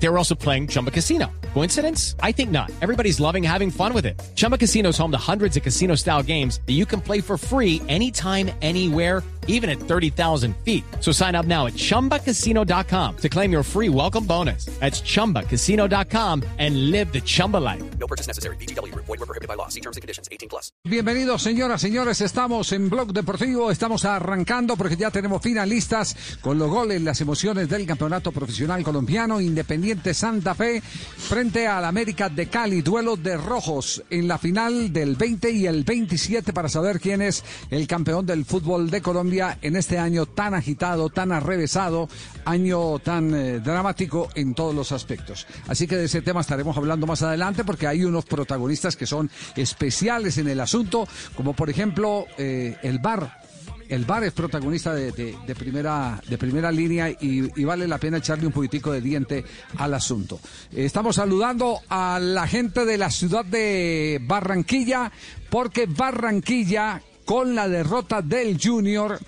They were also playing Chumba Casino. Coincidence? I think not. Everybody's loving having fun with it. Chumba Casino is home to hundreds of casino style games that you can play for free anytime, anywhere, even at 30,000 feet. So sign up now at chumbacasino.com to claim your free welcome bonus. That's chumbacasino.com and live the Chumba life. No purchase necessary. BGW. Void were prohibited by law. See terms and conditions. 18 plus. Bienvenidos, señoras, señores. Estamos en Blog Deportivo. Estamos arrancando porque ya tenemos finalistas con los goles, las emociones del campeonato profesional colombiano. Independiente Santa Fe frente al América de Cali. Duelo de rojos en la final del 20 y el 27 para saber quién es el campeón del fútbol de Colombia en este año tan agitado, tan arrevesado, año tan eh, dramático en todos los aspectos. Así que de ese tema estaremos hablando más adelante porque hay unos protagonistas que son especiales en el asunto, como por ejemplo eh, el VAR. El VAR es protagonista de, primera, de primera línea y, y vale la pena echarle un poquitico de diente al asunto. Estamos saludando a la gente de la ciudad de Barranquilla porque Barranquilla con la derrota del Junior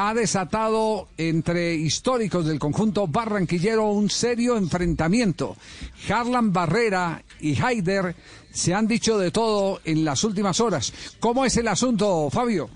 ha desatado entre históricos del conjunto barranquillero un serio enfrentamiento. Harlan Barrera y Haider se han dicho de todo en las últimas horas. ¿Cómo es el asunto, Fabio?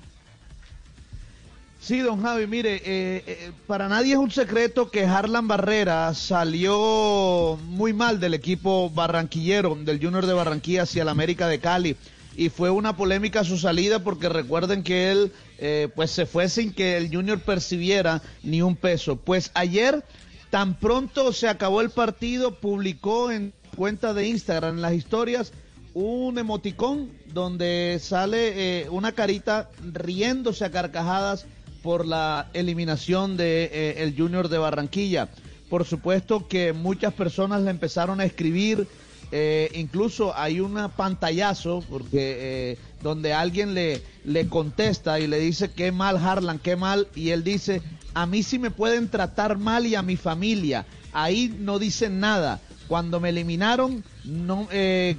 Sí, don Javi, mire, eh, eh, para nadie es un secreto que Harlan Barrera salió muy mal del equipo barranquillero, del Junior de Barranquilla hacia el América de Cali. Y fue una polémica su salida porque recuerden que él eh, pues se fue sin que el Junior percibiera ni un peso. Pues ayer, tan pronto se acabó el partido, publicó en cuenta de Instagram, en las historias, un emoticón donde sale eh, una carita riéndose a carcajadas por la eliminación de eh, el Junior de Barranquilla. Por supuesto que muchas personas le empezaron a escribir, eh, incluso hay una pantallazo porque eh, donde alguien le, le contesta y le dice qué mal Harlan, qué mal, y él dice, a mí sí me pueden tratar mal y a mi familia. Ahí no dicen nada. Cuando me eliminaron, no, eh,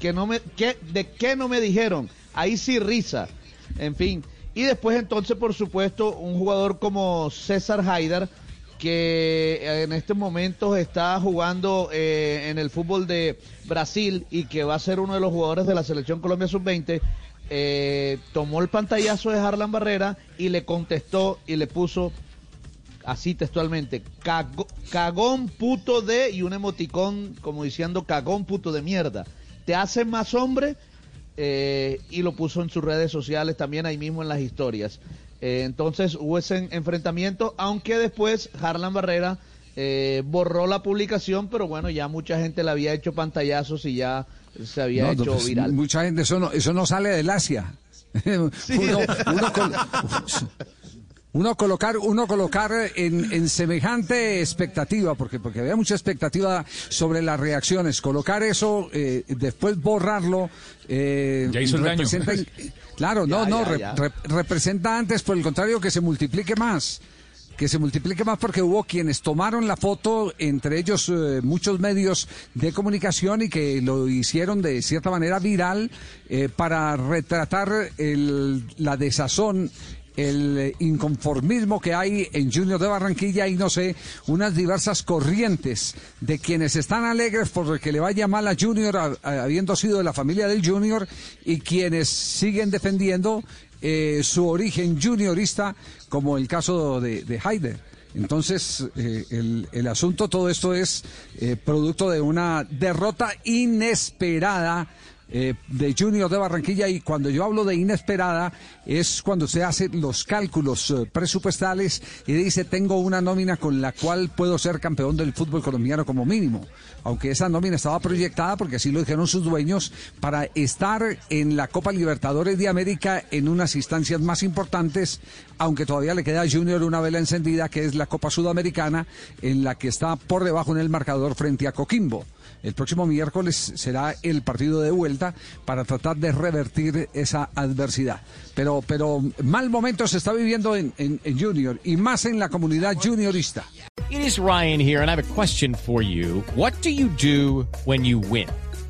que no me, que, ¿de qué no me dijeron? Ahí sí risa. En fin. Y después entonces, por supuesto, un jugador como César Haider, que en estos momentos está jugando eh, en el fútbol de Brasil y que va a ser uno de los jugadores de la selección Colombia Sub-20, eh, tomó el pantallazo de Harlan Barrera y le contestó y le puso así textualmente, "Cago- cagón puto de y un emoticón como diciendo cagón puto de mierda. ¿Te hace más hombre? Eh, y lo puso en sus redes sociales también ahí mismo en las historias. Eh, entonces hubo ese en- enfrentamiento, aunque después Harlan Barrera eh, borró la publicación, pero bueno, ya mucha gente le había hecho pantallazos y ya se había No, hecho pues, viral. Mucha gente, eso no, eso no sale del Asia. uno, uno uno colocar, uno colocar en, en semejante expectativa, porque, porque había mucha expectativa sobre las reacciones, colocar eso, eh, después borrarlo, eh, Ya hizo el daño. Claro, no, Ya, no, ya, re- ya. re- representa antes, por el contrario, que se multiplique más. Que se multiplique más porque hubo quienes tomaron la foto, entre ellos eh, muchos medios de comunicación y que lo hicieron de cierta manera viral eh, para retratar el- la desazón, el eh, inconformismo que hay en Junior de Barranquilla y no sé, unas diversas corrientes de quienes están alegres por que le vaya mal a Junior, habiendo sido de la familia del Junior, y quienes siguen defendiendo eh, su origen juniorista, como el caso de, de Haider. Entonces, eh, el, el asunto, todo esto es producto de una derrota inesperada eh, de Junior de Barranquilla y cuando yo hablo de inesperada es cuando se hacen los cálculos eh, presupuestales y dice tengo una nómina con la cual puedo ser campeón del fútbol colombiano como mínimo, aunque esa nómina estaba proyectada porque así lo dijeron sus dueños para estar en la Copa Libertadores de América en unas instancias más importantes, aunque todavía le queda a Junior una vela encendida que es la Copa Sudamericana en la que está por debajo en el marcador frente a Coquimbo. El próximo miércoles será el partido de vuelta para tratar de revertir esa adversidad. Pero, pero mal momento se está viviendo en, en- Junior y más en la comunidad juniorista. It is Ryan here, and I have a question for you. What do you do when you win?